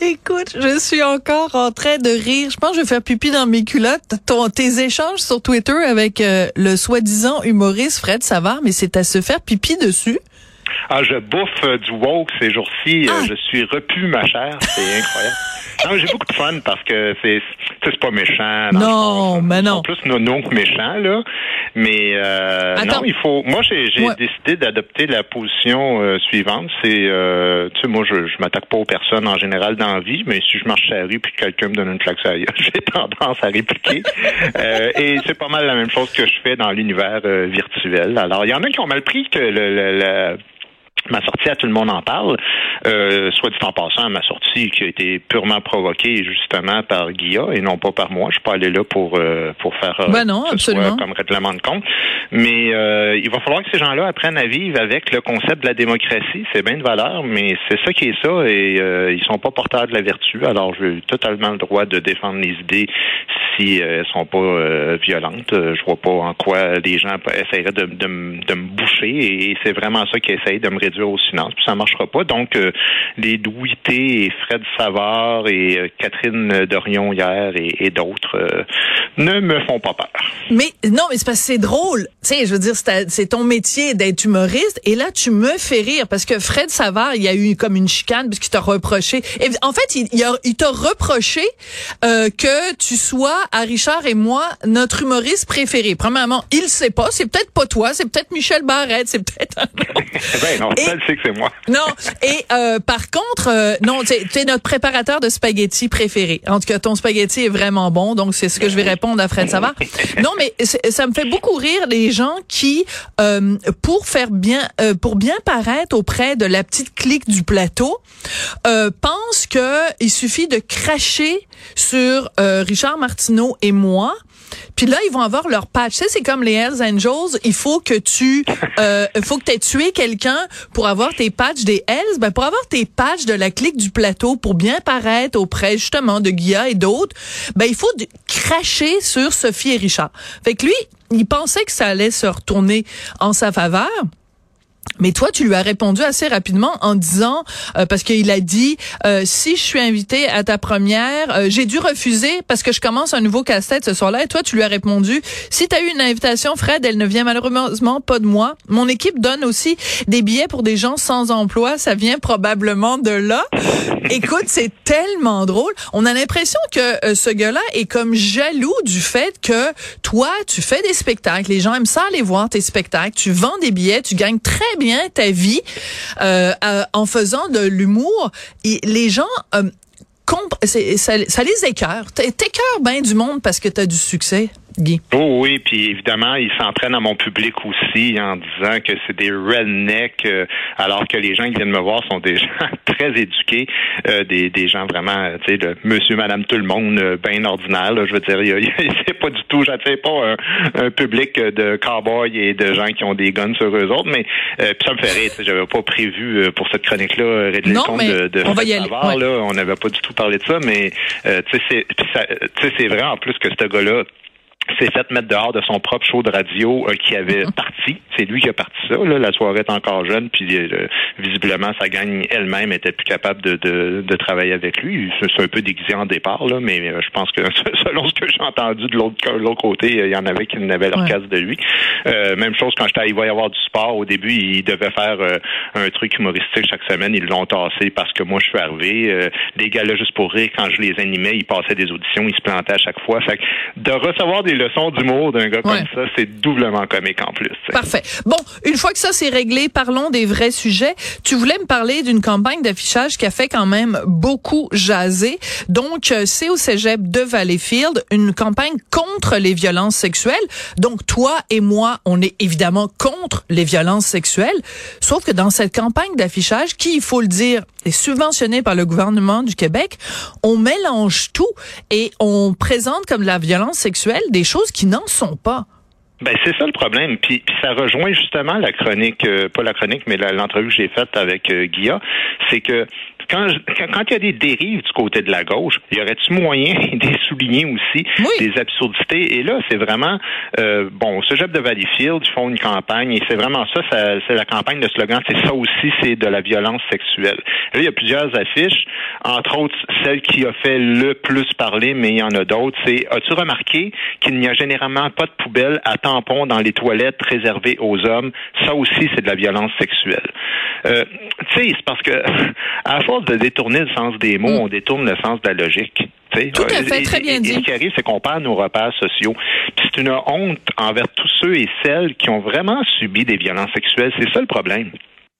écoute, je suis encore en train de rire. Je pense que je vais faire pipi dans mes culottes. Ton, tes échanges sur Twitter avec euh, le soi-disant humoriste Fred Savard, mais c'est à se faire pipi dessus. Ah, je bouffe euh, du woke ces jours-ci, Euh, Ah. je suis repu ma chair, c'est incroyable. Non, j'ai beaucoup de fun parce que c'est c'est pas méchant. Non, mais non. sont plus nono que méchants là, mais euh, non, il faut moi j'ai j'ai Ouais. décidé d'adopter la position euh, suivante, c'est euh, tu sais moi je je m'attaque pas aux personnes en général dans la vie, mais si je marche sur la rue puis que quelqu'un me donne une claque j'ai tendance à répliquer. Euh, et c'est pas mal la même chose que je fais dans l'univers virtuel. Alors, il y en a qui ont mal pris que le, le- le- ma sortie à tout le monde en parle, euh, soit dit en passant, ma sortie qui a été purement provoquée justement par Guilla et non pas par moi. Je suis pas allé là pour euh, pour faire euh, Ben non, que ce soit absolument. comme règlement de compte. Mais euh, il va falloir que ces gens-là apprennent à vivre avec le concept de la démocratie. C'est bien de valeur, mais c'est ça qui est ça et euh, ils sont pas porteurs de la vertu. Alors j'ai totalement le droit de défendre les idées si euh, elles sont pas violentes. Je vois pas en quoi les gens essaieraient de, de me boucher et c'est vraiment ça qui essaye de me réduire au silence. Puis ça marchera pas. Donc euh, les Douité et Fred Savard et euh, Catherine Dorion hier et, et d'autres euh, ne me font pas peur. Mais non, mais c'est parce que c'est drôle. Tu sais, je veux dire, c'est ton métier d'être humoriste. Et là, tu me fais rire parce que Fred Savard, il y a eu comme une chicane parce qu'il t'a reproché. Et en fait, il, il, t'a reproché euh, que tu sois à Richard et moi notre humoriste préféré. Premièrement, il sait pas. C'est peut-être pas toi. C'est peut-être Michel Barrette. C'est peut-être un autre. ben non, Et- elle sait que c'est moi. Non. Et euh, par contre, euh, non, tu es notre préparateur de spaghettis préféré. En tout cas, ton spaghetti est vraiment bon, donc c'est ce que je vais répondre à Fred Savard. Non, mais ça me fait beaucoup rire les gens qui, euh, pour faire bien, euh, pour bien paraître auprès de la petite clique du plateau, euh, pensent que il suffit de cracher sur euh, Richard Martineau et moi. Puis là, ils vont avoir leur patch. C'est comme les Hells Angels. Il faut que tu, euh, faut que tu aies tué quelqu'un pour avoir tes patchs des Hells. Ben, pour avoir tes patchs de la clique du plateau, pour bien paraître auprès, justement, de Guilla et d'autres, ben, il faut cracher sur Sophie et Richard. Fait que lui, il pensait que ça allait se retourner en sa faveur. Mais toi, tu lui as répondu assez rapidement en disant, euh, parce qu'il a dit, euh, si je suis invité à ta première, euh, j'ai dû refuser parce que je commence un nouveau casse-tête ce soir-là. Et toi, tu lui as répondu, si tu as eu une invitation, Fred, elle ne vient malheureusement pas de moi. Mon équipe donne aussi des billets pour des gens sans emploi. Ça vient probablement de là. Écoute, c'est tellement drôle. On a l'impression que euh, ce gars-là est comme jaloux du fait que toi, tu fais des spectacles. Les gens aiment ça aller voir tes spectacles. Tu vends des billets, tu gagnes très bien ta vie euh, euh, en faisant de l'humour. Les gens euh, ça, ça les écœure. T'é- T'écœures bien du monde parce que tu as du succès, Guy? Oh oui, puis évidemment, il s'entraîne à mon public aussi en disant que c'est des rednecks, euh, alors que les gens qui viennent me voir sont des gens très éduqués, euh, des, des gens vraiment, euh, tu sais, de monsieur, madame, tout le monde, euh, bien ordinaire. là. je veux dire, c'est pas du tout, j'attire pas un, un public de cow-boys et de gens qui ont des guns sur eux autres, mais euh, puis ça me fait rire. J'avais pas prévu euh, pour cette chronique-là régler Non, le compte mais de, de on va y aller, ouais. là. On n'avait pas du tout parlé de ça, mais euh, tu sais, c'est vrai en plus que ce gars-là s'est fait mettre dehors de son propre show de radio euh, qui avait parti. C'est lui qui a parti ça. Là. La soirée est encore jeune, puis euh, visiblement, sa gang elle-même était plus capable de, de, de travailler avec lui. C'est un peu déguisé en départ, là, mais euh, je pense que selon ce que j'ai entendu de l'autre de l'autre côté, euh, il y en avait qui n'avaient leur Ouais. casse de lui. Euh, même chose quand j'étais, il va y avoir du sport. Au début, il devait faire euh, un truc humoristique chaque semaine. Ils l'ont tassé parce que moi, je suis arrivé. Euh, les gars là, juste pour rire, quand je les animais, ils passaient des auditions, ils se plantaient à chaque fois. Fait que de recevoir des leçons d'humour d'un gars Ouais. comme ça, c'est doublement comique en plus. Parfait. Bon, une fois que ça c'est réglé, parlons des vrais sujets. Tu voulais me parler d'une campagne d'affichage qui a fait quand même beaucoup jaser. Donc, euh, c'est au cégep de Valleyfield, une campagne contre les violences sexuelles. Donc, toi et moi, on est évidemment contre les violences sexuelles. Sauf que dans cette campagne d'affichage, qui, il faut le dire, est subventionnée par le gouvernement du Québec, on mélange tout et on présente comme la violence sexuelle des choses qui n'en sont pas. Ben c'est ça le problème. Puis, ça rejoint justement la chronique, euh, pas la chronique, mais l'entrevue que j'ai faite avec euh, Guilla, c'est que quand, quand, il y a des dérives du côté de la gauche, y aurait-il moyen de souligner aussi des absurdités? Et là, c'est vraiment, euh, bon, au cégep de Valleyfield, ils font une campagne, et c'est vraiment ça, ça c'est la campagne, de slogan, c'est ça aussi, c'est de la violence sexuelle. Là, il y a plusieurs affiches, entre autres, celle qui a fait le plus parler, mais il y en a d'autres, c'est, as-tu remarqué qu'il n'y a généralement pas de poubelle à tampons dans les toilettes réservées aux hommes? Ça aussi, c'est de la violence sexuelle. Euh, tu sais, c'est parce que, à force de détourner le sens des mots, mm. on détourne le sens de la logique. Tout à fait, très bien dit. ce qui arrive, c'est qu'on perd nos repères sociaux. c'est une honte envers tous ceux et celles qui ont vraiment subi des violences sexuelles. C'est ça le problème.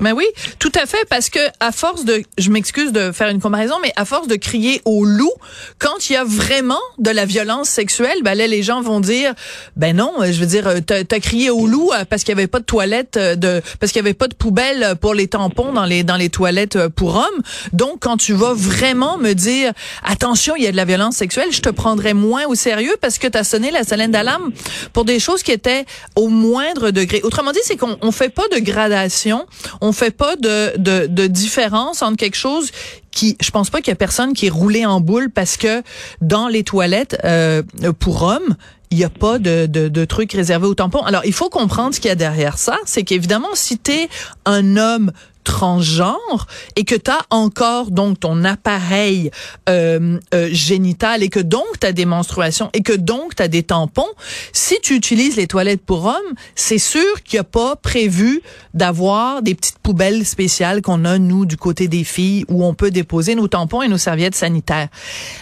Mais oui, tout à fait, parce que à force de, je m'excuse de faire une comparaison, mais à force de crier au loup, quand il y a vraiment de la violence sexuelle, ben là les gens vont dire, ben non, je veux dire, t'as as crié au loup euh, parce qu'il y avait pas de toilette, euh, de, parce qu'il y avait pas de poubelle pour les tampons dans les dans les toilettes euh, pour hommes. Donc quand tu vas vraiment me dire, attention, il y a de la violence sexuelle, je te prendrai moins au sérieux parce que t'as sonné la salène d'alarme pour des choses qui étaient au moindre degré. Autrement dit, c'est qu'on on fait pas de gradation on fait pas de, de, de différence entre quelque chose qui, je pense pas qu'il y a personne qui est roulé en boule parce que dans les toilettes euh, pour hommes, il n'y a pas de, de, de trucs réservés aux tampons. Alors, il faut comprendre ce qu'il y a derrière ça. C'est qu'évidemment, si tu es un homme transgenre et que tu as encore donc ton appareil euh, euh, génital et que donc tu as des menstruations et que donc tu as des tampons, si tu utilises les toilettes pour hommes, c'est sûr qu'il n'y a pas prévu d'avoir des petites poubelles spéciales qu'on a nous du côté des filles où on peut déposer nos tampons et nos serviettes sanitaires.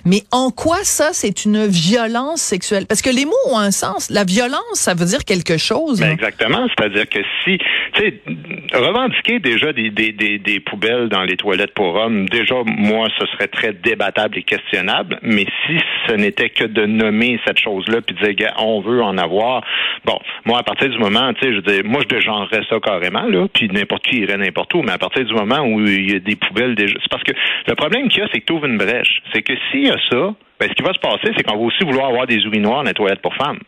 Mais en quoi ça c'est une violence sexuelle? Parce que les mots ont un sens. La violence, ça veut dire quelque chose. Ben exactement, c'est-à-dire que si tu sais revendiquer déjà des des, des, poubelles dans les toilettes pour hommes, déjà, moi, ce serait très débattable et questionnable. Mais si ce n'était que de nommer cette chose-là puis de dire, on veut en avoir, bon, moi, à partir du moment, tu sais, je dis, moi, je dégenrerais ça carrément, là, puis n'importe qui irait n'importe où. Mais à partir du moment où il y a des poubelles déjà, c'est parce que le problème qu'il y a, c'est que tu ouvres une brèche. C'est que s'il y a ça, ben, ce qui va se passer, c'est qu'on va aussi vouloir avoir des urinoirs dans les toilettes pour femmes.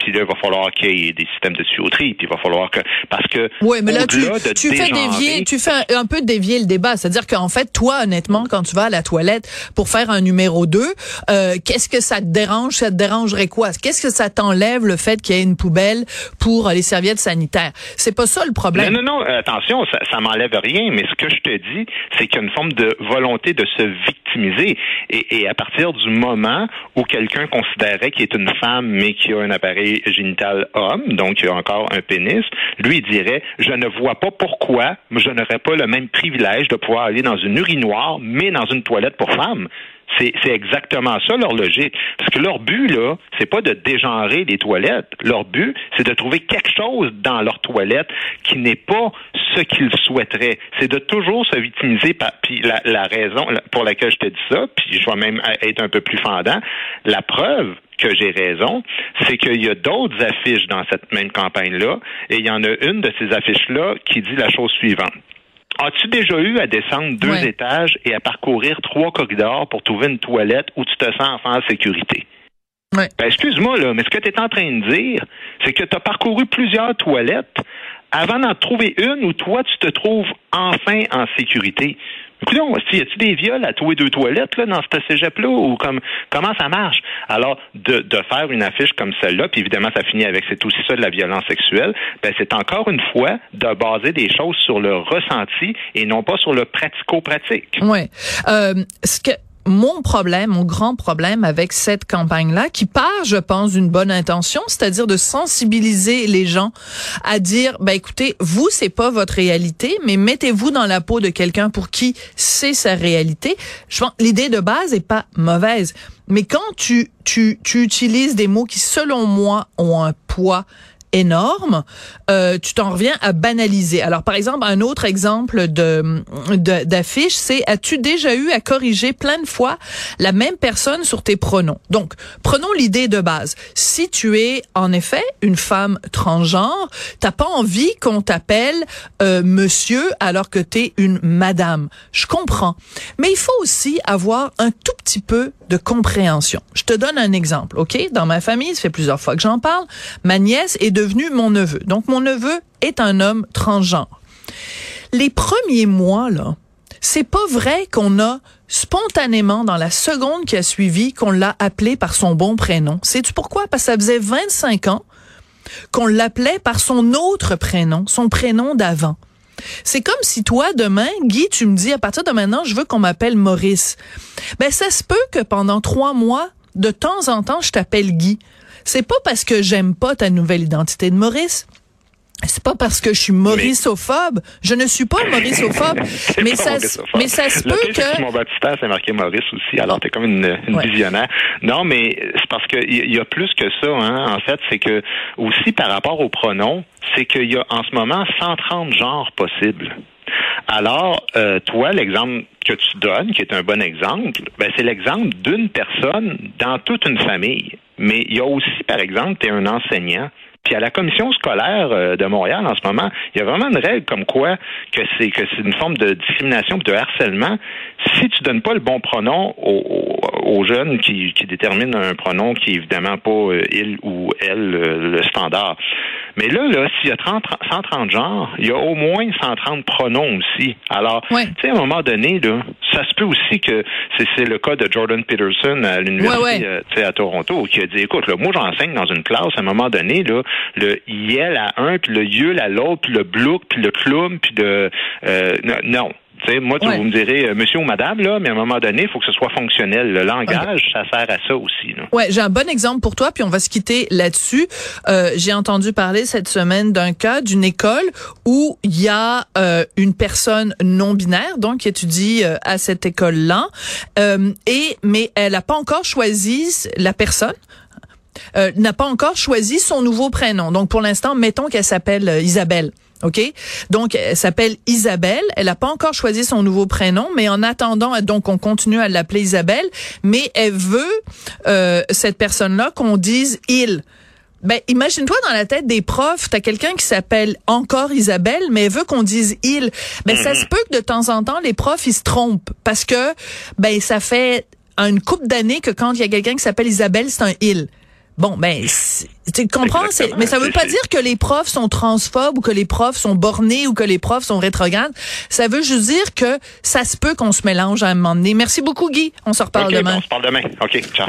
Puis là, il va falloir qu'il y ait des systèmes de tuyauterie. Puis il va falloir que parce que oui, mais là tu, tu fais dévier, tu fais un, peu dévier le débat. C'est-à-dire qu'en fait, toi, honnêtement, quand tu vas à la toilette pour faire un numéro 2, euh, qu'est-ce que ça te dérange? Ça te dérangerait quoi? Qu'est-ce que ça t'enlève le fait qu'il y ait une poubelle pour les serviettes sanitaires? C'est pas ça le problème. Non, non, non. Attention, ça, ça m'enlève rien. Mais ce que je te dis, c'est qu'il y a une forme de volonté de se victimiser. Et, et à partir du moment où quelqu'un considérait qu'il est une femme mais qui a un appareil génital homme, donc il y a encore un pénis, lui dirait je ne vois pas pourquoi je n'aurais pas le même privilège de pouvoir aller dans une urinoir, mais dans une toilette pour femmes. C'est, exactement ça leur logique. Parce que leur but, là, c'est pas de dégenrer les toilettes. Leur but, c'est de trouver quelque chose dans leur toilette qui n'est pas ce qu'ils souhaiteraient. C'est de toujours se victimiser. puis la, la raison pour laquelle je te dis ça, puis je vais même être un peu plus fendant, la preuve que j'ai raison, c'est qu'il y a d'autres affiches dans cette même campagne-là, et il y en a une de ces affiches-là qui dit la chose suivante. As-tu déjà eu à descendre deux étages et à parcourir trois corridors pour trouver une toilette où tu te sens en sécurité? Ben, excuse-moi, là, mais ce que tu es en train de dire, c'est que tu as parcouru plusieurs toilettes avant d'en trouver une où toi, tu te trouves enfin en sécurité. Écoutez, y a-tu des viols à tous deux toilettes là, dans ce cégep-là ou comme comment ça marche? Alors, de, de faire une affiche comme celle-là, puis évidemment, ça finit avec c'est aussi ça de la violence sexuelle, ben c'est encore une fois de baser des choses sur le ressenti et non pas sur le pratico-pratique. Oui. Euh, ce que mon problème, mon grand problème avec cette campagne-là, qui part, je pense, d'une bonne intention, c'est-à-dire de sensibiliser les gens à dire, ben écoutez, vous c'est pas votre réalité, mais mettez-vous dans la peau de quelqu'un pour qui c'est sa réalité. Je pense l'idée de base est pas mauvaise, mais quand tu tu tu utilises des mots qui, selon moi, ont un poids énorme, euh, tu t'en reviens à banaliser. Alors, par exemple, un autre exemple de d'affiche, c'est as-tu déjà eu à corriger plein de fois la même personne sur tes pronoms? Donc, prenons l'idée de base. Si tu es en effet une femme transgenre, t'as pas envie qu'on t'appelle euh, monsieur alors que t'es une madame. Je comprends. Mais il faut aussi avoir un tout petit peu de compréhension. Je te donne un exemple, OK? Dans ma famille, ça fait plusieurs fois que j'en parle, ma nièce est devenue mon neveu. Donc, mon neveu est un homme transgenre. Les premiers mois, là, c'est pas vrai qu'on a spontanément, dans la seconde qui a suivi, qu'on l'a appelé par son bon prénom. Sais-tu pourquoi? Parce que ça faisait 25 ans qu'on l'appelait par son autre prénom, son prénom d'avant. C'est comme si toi, demain, Guy, tu me dis, à partir de maintenant, je veux qu'on m'appelle Maurice. Ben, ça se peut que pendant trois mois, de temps en temps, je t'appelle Guy. C'est pas parce que j'aime pas ta nouvelle identité de Maurice. C'est pas parce que je suis mauricophobe. Je ne suis pas mauricophobe. mais, ça, mais ça se peut que. Mon baptistère, c'est marqué Maurice aussi. Alors, t'es comme une, une visionnaire. Non, mais c'est parce qu'il y a plus que ça, hein. En fait, c'est que, aussi par rapport aux pronoms, c'est qu'il y a en ce moment 130 genres possibles. Alors, euh, toi, l'exemple que tu donnes, qui est un bon exemple, ben, c'est l'exemple d'une personne dans toute une famille. Mais il y a aussi, par exemple, tu es un enseignant puis à la commission scolaire euh, de Montréal en ce moment, il y a vraiment une règle comme quoi que c'est que c'est une forme de discrimination de harcèlement. Si tu donnes pas le bon pronom aux, jeunes qui, qui déterminent un pronom qui est évidemment pas euh, il ou elle le standard. Mais là, là, s'il y a 30, 130 genres, il y a au moins 130 pronoms aussi. Alors, tu sais, à un moment donné, là, ça se peut aussi que c'est le cas de Jordan Peterson à l'université euh, à Toronto qui a dit, écoute, là, moi j'enseigne dans une classe, à un moment donné, là, le yel à un, puis le yul à l'autre, puis le blouk, puis le cloum, puis de... Euh, non moi, tu, vous me direz euh, monsieur ou madame, là, mais à un moment donné, il faut que ce soit fonctionnel. Le langage, ça sert à ça aussi. Là. Ouais, j'ai un bon exemple pour toi, puis on va se quitter là-dessus. Euh, j'ai entendu parler cette semaine d'un cas d'une école où il y a euh, une personne non binaire, donc qui étudie euh, à cette école-là, euh, et mais elle n'a pas encore choisi la personne. Euh, n'a pas encore choisi son nouveau prénom. Donc pour l'instant, mettons qu'elle s'appelle Isabelle. OK? Donc, elle s'appelle Isabelle. Elle n'a pas encore choisi son nouveau prénom, mais en attendant, donc, on continue à l'appeler Isabelle, mais elle veut, euh, cette personne-là, qu'on dise il. Ben, imagine-toi dans la tête des profs, t'as quelqu'un qui s'appelle encore Isabelle, mais elle veut qu'on dise il. Ben, ça se peut que de temps en temps, les profs, ils se trompent, parce que, ben, ça fait une couple d'années que quand il y a quelqu'un qui s'appelle Isabelle, c'est un il. Bon, ben, tu comprends, mais ça veut pas dire que les profs sont transphobes ou que les profs sont bornés ou que les profs sont rétrogrades. Ça veut juste dire que ça se peut qu'on se mélange à un moment donné. Merci beaucoup, Guy. On se reparle demain. On se parle demain. OK, ciao.